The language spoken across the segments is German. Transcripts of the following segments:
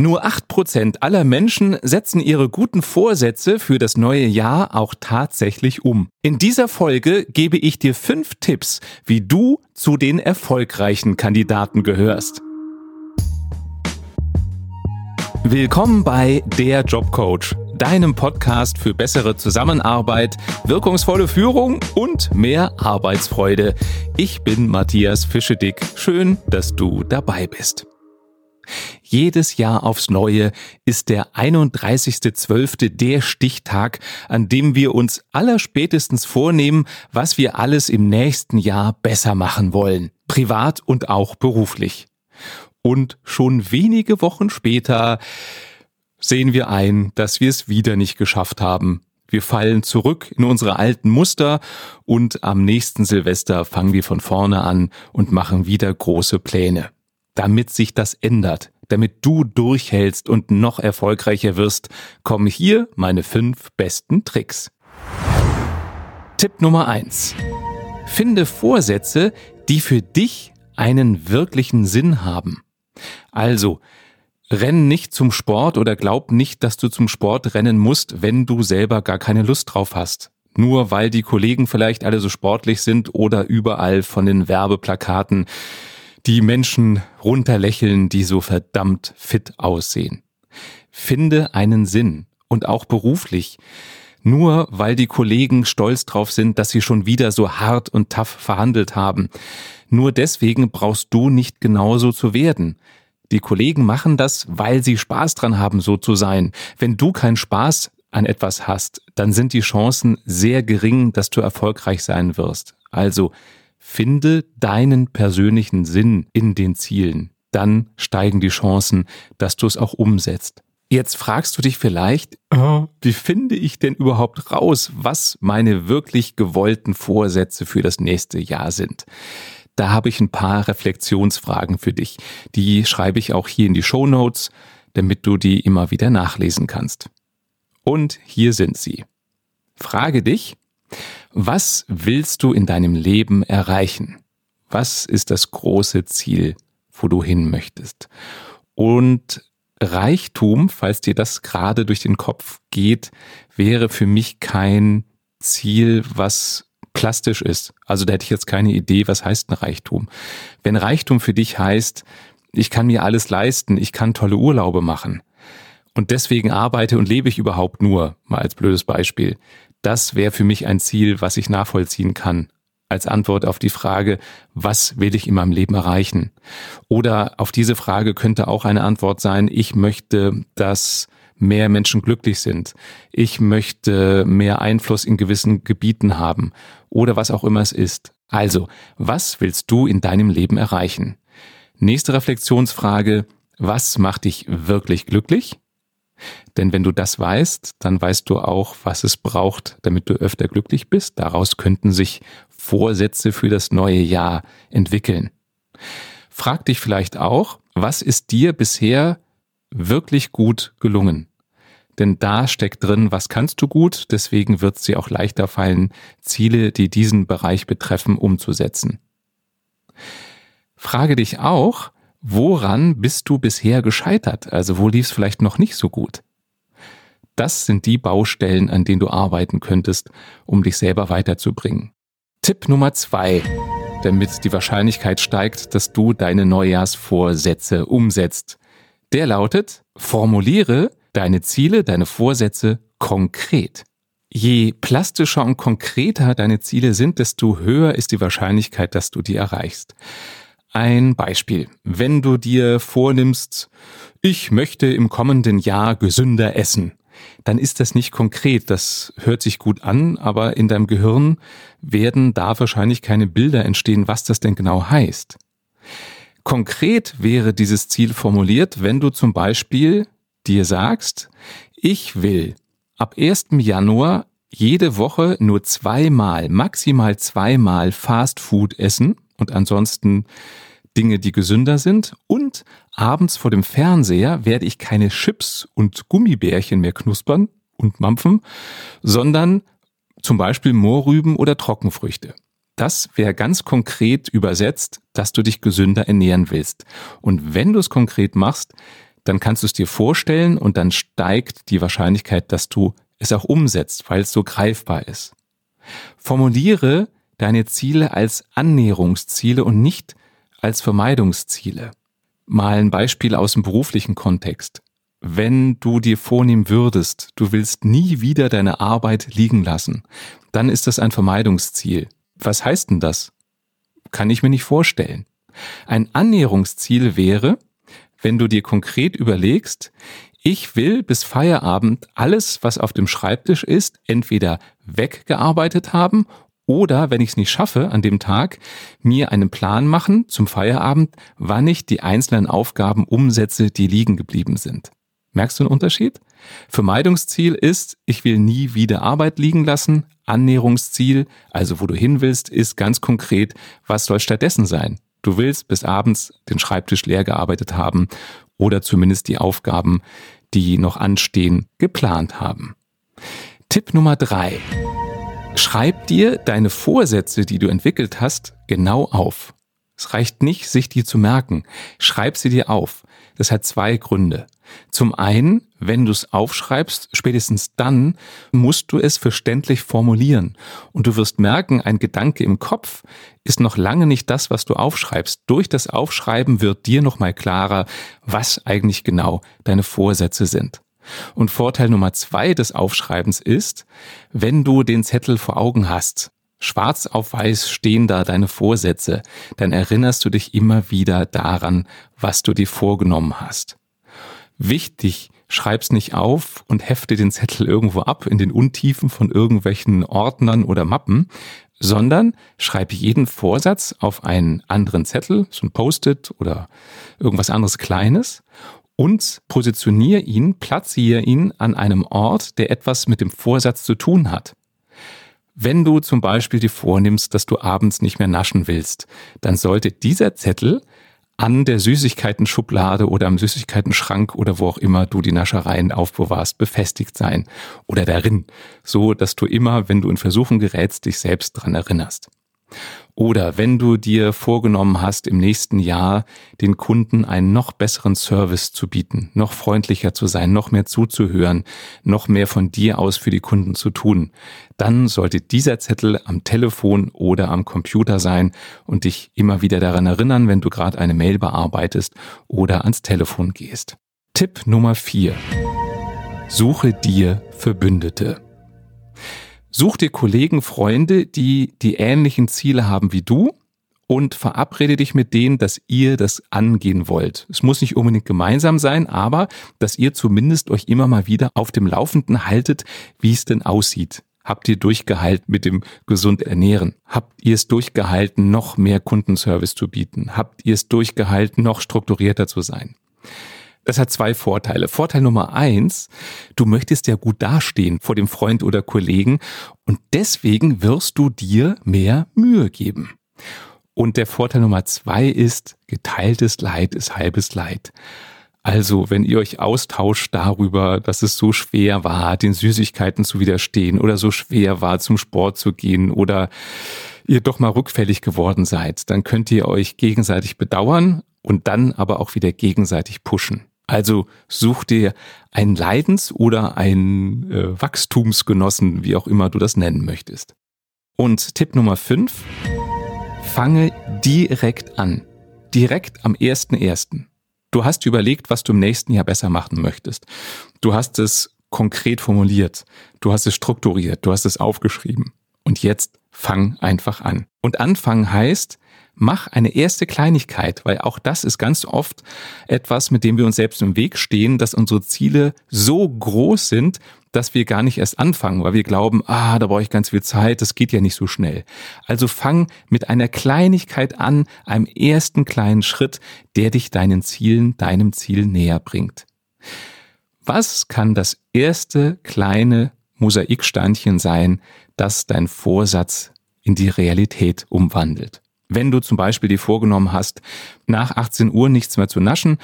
Nur 8% aller Menschen setzen ihre guten Vorsätze für das neue Jahr auch tatsächlich um. In dieser Folge gebe ich dir fünf Tipps, wie du zu den erfolgreichen Kandidaten gehörst. Willkommen bei Der Jobcoach, deinem Podcast für bessere Zusammenarbeit, wirkungsvolle Führung und mehr Arbeitsfreude. Ich bin Matthias Fischedick. Schön, dass du dabei bist. Jedes Jahr aufs Neue ist der 31.12. der Stichtag, an dem wir uns allerspätestens vornehmen, was wir alles im nächsten Jahr besser machen wollen, privat und auch beruflich. Und schon wenige Wochen später sehen wir ein, dass wir es wieder nicht geschafft haben. Wir fallen zurück in unsere alten Muster und am nächsten Silvester fangen wir von vorne an und machen wieder große Pläne damit sich das ändert, damit du durchhältst und noch erfolgreicher wirst, kommen hier meine fünf besten Tricks. Tipp Nummer eins: Finde Vorsätze, die für dich einen wirklichen Sinn haben. Also, renn nicht zum Sport oder glaub nicht, dass du zum Sport rennen musst, wenn du selber gar keine Lust drauf hast. Nur weil die Kollegen vielleicht alle so sportlich sind oder überall von den Werbeplakaten die Menschen runterlächeln, die so verdammt fit aussehen. Finde einen Sinn und auch beruflich. Nur weil die Kollegen stolz drauf sind, dass sie schon wieder so hart und tough verhandelt haben. Nur deswegen brauchst du nicht genauso zu werden. Die Kollegen machen das, weil sie Spaß dran haben, so zu sein. Wenn du keinen Spaß an etwas hast, dann sind die Chancen sehr gering, dass du erfolgreich sein wirst. Also Finde deinen persönlichen Sinn in den Zielen. Dann steigen die Chancen, dass du es auch umsetzt. Jetzt fragst du dich vielleicht, wie finde ich denn überhaupt raus, was meine wirklich gewollten Vorsätze für das nächste Jahr sind? Da habe ich ein paar Reflexionsfragen für dich. Die schreibe ich auch hier in die Show Notes, damit du die immer wieder nachlesen kannst. Und hier sind sie. Frage dich, was willst du in deinem Leben erreichen? Was ist das große Ziel, wo du hin möchtest? Und Reichtum, falls dir das gerade durch den Kopf geht, wäre für mich kein Ziel, was plastisch ist. Also da hätte ich jetzt keine Idee, was heißt ein Reichtum. Wenn Reichtum für dich heißt, ich kann mir alles leisten, ich kann tolle Urlaube machen und deswegen arbeite und lebe ich überhaupt nur, mal als blödes Beispiel, das wäre für mich ein Ziel, was ich nachvollziehen kann. Als Antwort auf die Frage, was will ich in meinem Leben erreichen? Oder auf diese Frage könnte auch eine Antwort sein, ich möchte, dass mehr Menschen glücklich sind. Ich möchte mehr Einfluss in gewissen Gebieten haben. Oder was auch immer es ist. Also, was willst du in deinem Leben erreichen? Nächste Reflexionsfrage, was macht dich wirklich glücklich? Denn wenn du das weißt, dann weißt du auch, was es braucht, damit du öfter glücklich bist. Daraus könnten sich Vorsätze für das neue Jahr entwickeln. Frag dich vielleicht auch, was ist dir bisher wirklich gut gelungen? Denn da steckt drin, was kannst du gut, deswegen wird es dir auch leichter fallen, Ziele, die diesen Bereich betreffen, umzusetzen. Frage dich auch, woran bist du bisher gescheitert? Also wo lief es vielleicht noch nicht so gut? Das sind die Baustellen, an denen du arbeiten könntest, um dich selber weiterzubringen. Tipp Nummer zwei, damit die Wahrscheinlichkeit steigt, dass du deine Neujahrsvorsätze umsetzt. Der lautet, formuliere deine Ziele, deine Vorsätze konkret. Je plastischer und konkreter deine Ziele sind, desto höher ist die Wahrscheinlichkeit, dass du die erreichst. Ein Beispiel. Wenn du dir vornimmst, ich möchte im kommenden Jahr gesünder essen, dann ist das nicht konkret. Das hört sich gut an, aber in deinem Gehirn werden da wahrscheinlich keine Bilder entstehen, was das denn genau heißt. Konkret wäre dieses Ziel formuliert, wenn du zum Beispiel dir sagst, ich will ab 1. Januar jede Woche nur zweimal, maximal zweimal Fast Food essen und ansonsten Dinge, die gesünder sind. Und abends vor dem Fernseher werde ich keine Chips und Gummibärchen mehr knuspern und mampfen, sondern zum Beispiel Mohrrüben oder Trockenfrüchte. Das wäre ganz konkret übersetzt, dass du dich gesünder ernähren willst. Und wenn du es konkret machst, dann kannst du es dir vorstellen und dann steigt die Wahrscheinlichkeit, dass du es auch umsetzt, weil es so greifbar ist. Formuliere deine Ziele als Annäherungsziele und nicht als Vermeidungsziele. Mal ein Beispiel aus dem beruflichen Kontext. Wenn du dir vornehmen würdest, du willst nie wieder deine Arbeit liegen lassen, dann ist das ein Vermeidungsziel. Was heißt denn das? Kann ich mir nicht vorstellen. Ein Annäherungsziel wäre, wenn du dir konkret überlegst, ich will bis Feierabend alles, was auf dem Schreibtisch ist, entweder weggearbeitet haben oder, wenn ich es nicht schaffe an dem Tag, mir einen Plan machen zum Feierabend, wann ich die einzelnen Aufgaben umsetze, die liegen geblieben sind. Merkst du einen Unterschied? Vermeidungsziel ist, ich will nie wieder Arbeit liegen lassen. Annäherungsziel, also wo du hin willst, ist ganz konkret, was soll stattdessen sein? Du willst bis abends den Schreibtisch leer gearbeitet haben oder zumindest die Aufgaben, die noch anstehen, geplant haben. Tipp Nummer drei. Schreib dir deine Vorsätze, die du entwickelt hast, genau auf. Es reicht nicht, sich die zu merken. Schreib sie dir auf. Das hat zwei Gründe. Zum einen, wenn du es aufschreibst, spätestens dann musst du es verständlich formulieren. Und du wirst merken, ein Gedanke im Kopf ist noch lange nicht das, was du aufschreibst. Durch das Aufschreiben wird dir nochmal klarer, was eigentlich genau deine Vorsätze sind. Und Vorteil Nummer zwei des Aufschreibens ist, wenn du den Zettel vor Augen hast, schwarz auf weiß stehen da deine Vorsätze, dann erinnerst du dich immer wieder daran, was du dir vorgenommen hast. Wichtig, schreib's nicht auf und hefte den Zettel irgendwo ab in den Untiefen von irgendwelchen Ordnern oder Mappen, sondern schreib jeden Vorsatz auf einen anderen Zettel, so ein Post-it oder irgendwas anderes Kleines und positioniere ihn, platziere ihn an einem Ort, der etwas mit dem Vorsatz zu tun hat. Wenn du zum Beispiel dir vornimmst, dass du abends nicht mehr naschen willst, dann sollte dieser Zettel an der Süßigkeiten-Schublade oder am Süßigkeiten-Schrank oder wo auch immer du die Naschereien aufbewahrst, befestigt sein oder darin, so dass du immer, wenn du in Versuchen gerätst, dich selbst dran erinnerst. Oder wenn du dir vorgenommen hast, im nächsten Jahr den Kunden einen noch besseren Service zu bieten, noch freundlicher zu sein, noch mehr zuzuhören, noch mehr von dir aus für die Kunden zu tun, dann sollte dieser Zettel am Telefon oder am Computer sein und dich immer wieder daran erinnern, wenn du gerade eine Mail bearbeitest oder ans Telefon gehst. Tipp Nummer vier: Suche dir Verbündete. Such dir Kollegen, Freunde, die die ähnlichen Ziele haben wie du und verabrede dich mit denen, dass ihr das angehen wollt. Es muss nicht unbedingt gemeinsam sein, aber dass ihr zumindest euch immer mal wieder auf dem Laufenden haltet, wie es denn aussieht. Habt ihr durchgehalten mit dem gesund ernähren? Habt ihr es durchgehalten, noch mehr Kundenservice zu bieten? Habt ihr es durchgehalten, noch strukturierter zu sein? Das hat zwei Vorteile. Vorteil Nummer eins, du möchtest ja gut dastehen vor dem Freund oder Kollegen und deswegen wirst du dir mehr Mühe geben. Und der Vorteil Nummer zwei ist, geteiltes Leid ist halbes Leid. Also, wenn ihr euch austauscht darüber, dass es so schwer war, den Süßigkeiten zu widerstehen oder so schwer war, zum Sport zu gehen oder ihr doch mal rückfällig geworden seid, dann könnt ihr euch gegenseitig bedauern und dann aber auch wieder gegenseitig pushen. Also such dir einen Leidens- oder einen äh, Wachstumsgenossen, wie auch immer du das nennen möchtest. Und Tipp Nummer 5, fange direkt an. Direkt am 1.1. Du hast überlegt, was du im nächsten Jahr besser machen möchtest. Du hast es konkret formuliert. Du hast es strukturiert. Du hast es aufgeschrieben. Und jetzt fang einfach an. Und anfangen heißt, mach eine erste Kleinigkeit, weil auch das ist ganz oft etwas, mit dem wir uns selbst im Weg stehen, dass unsere Ziele so groß sind, dass wir gar nicht erst anfangen, weil wir glauben, ah, da brauche ich ganz viel Zeit, das geht ja nicht so schnell. Also fang mit einer Kleinigkeit an, einem ersten kleinen Schritt, der dich deinen Zielen, deinem Ziel näher bringt. Was kann das erste kleine Mosaiksteinchen sein, das dein Vorsatz in die Realität umwandelt? Wenn du zum Beispiel dir vorgenommen hast, nach 18 Uhr nichts mehr zu naschen,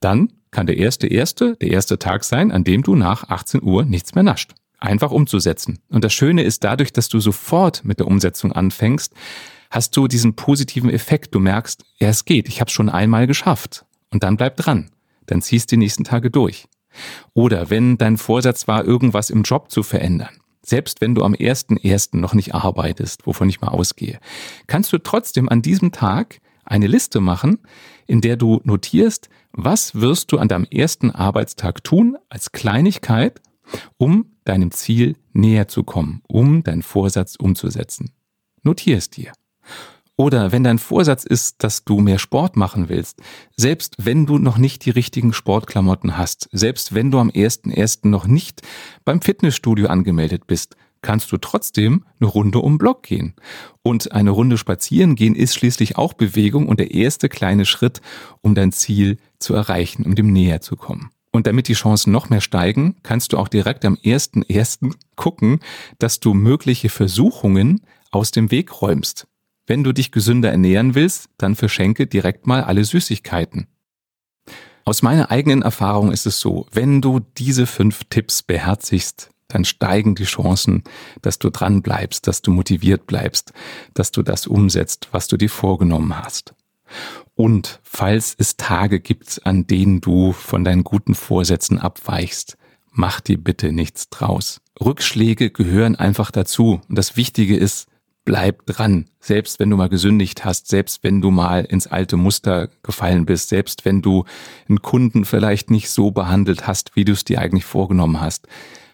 dann kann der erste erste der erste Tag sein, an dem du nach 18 Uhr nichts mehr nascht. Einfach umzusetzen. Und das Schöne ist dadurch, dass du sofort mit der Umsetzung anfängst, hast du diesen positiven Effekt. Du merkst, ja, es geht, ich habe schon einmal geschafft. Und dann bleib dran. dann ziehst die nächsten Tage durch. Oder wenn dein Vorsatz war, irgendwas im Job zu verändern, selbst wenn du am 1.1. noch nicht arbeitest, wovon ich mal ausgehe, kannst du trotzdem an diesem Tag eine Liste machen, in der du notierst, was wirst du an deinem ersten Arbeitstag tun als Kleinigkeit, um deinem Ziel näher zu kommen, um deinen Vorsatz umzusetzen. Notier es dir. Oder wenn dein Vorsatz ist, dass du mehr Sport machen willst, selbst wenn du noch nicht die richtigen Sportklamotten hast, selbst wenn du am 1.1. noch nicht beim Fitnessstudio angemeldet bist, kannst du trotzdem eine Runde um Block gehen. Und eine Runde spazieren gehen ist schließlich auch Bewegung und der erste kleine Schritt, um dein Ziel zu erreichen, um dem näher zu kommen. Und damit die Chancen noch mehr steigen, kannst du auch direkt am 1.1. gucken, dass du mögliche Versuchungen aus dem Weg räumst. Wenn du dich gesünder ernähren willst, dann verschenke direkt mal alle Süßigkeiten. Aus meiner eigenen Erfahrung ist es so, wenn du diese fünf Tipps beherzigst, dann steigen die Chancen, dass du dran bleibst, dass du motiviert bleibst, dass du das umsetzt, was du dir vorgenommen hast. Und falls es Tage gibt, an denen du von deinen guten Vorsätzen abweichst, mach dir bitte nichts draus. Rückschläge gehören einfach dazu. Und das Wichtige ist, bleib dran. Selbst wenn du mal gesündigt hast, selbst wenn du mal ins alte Muster gefallen bist, selbst wenn du einen Kunden vielleicht nicht so behandelt hast, wie du es dir eigentlich vorgenommen hast,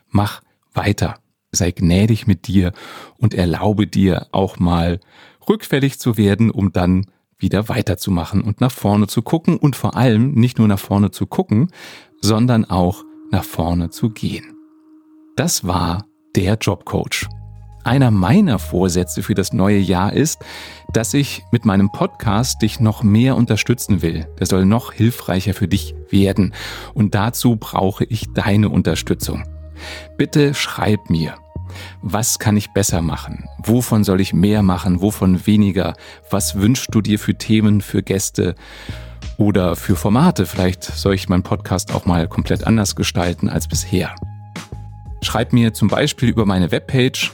mach weiter. Sei gnädig mit dir und erlaube dir auch mal rückfällig zu werden, um dann wieder weiterzumachen und nach vorne zu gucken und vor allem nicht nur nach vorne zu gucken, sondern auch nach vorne zu gehen. Das war der Jobcoach. Einer meiner Vorsätze für das neue Jahr ist, dass ich mit meinem Podcast dich noch mehr unterstützen will. Der soll noch hilfreicher für dich werden. Und dazu brauche ich deine Unterstützung. Bitte schreib mir. Was kann ich besser machen? Wovon soll ich mehr machen? Wovon weniger? Was wünschst du dir für Themen, für Gäste oder für Formate? Vielleicht soll ich meinen Podcast auch mal komplett anders gestalten als bisher. Schreib mir zum Beispiel über meine Webpage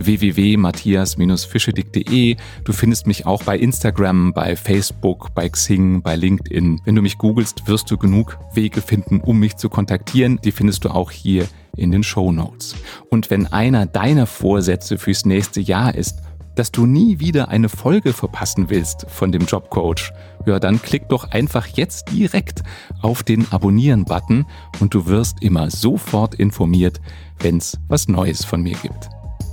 www.matthias-fischedick.de. Du findest mich auch bei Instagram, bei Facebook, bei Xing, bei LinkedIn. Wenn du mich googelst, wirst du genug Wege finden, um mich zu kontaktieren. Die findest du auch hier in den Show Notes. Und wenn einer deiner Vorsätze fürs nächste Jahr ist, dass du nie wieder eine Folge verpassen willst von dem Jobcoach, ja, dann klick doch einfach jetzt direkt auf den Abonnieren-Button und du wirst immer sofort informiert, wenn es was Neues von mir gibt.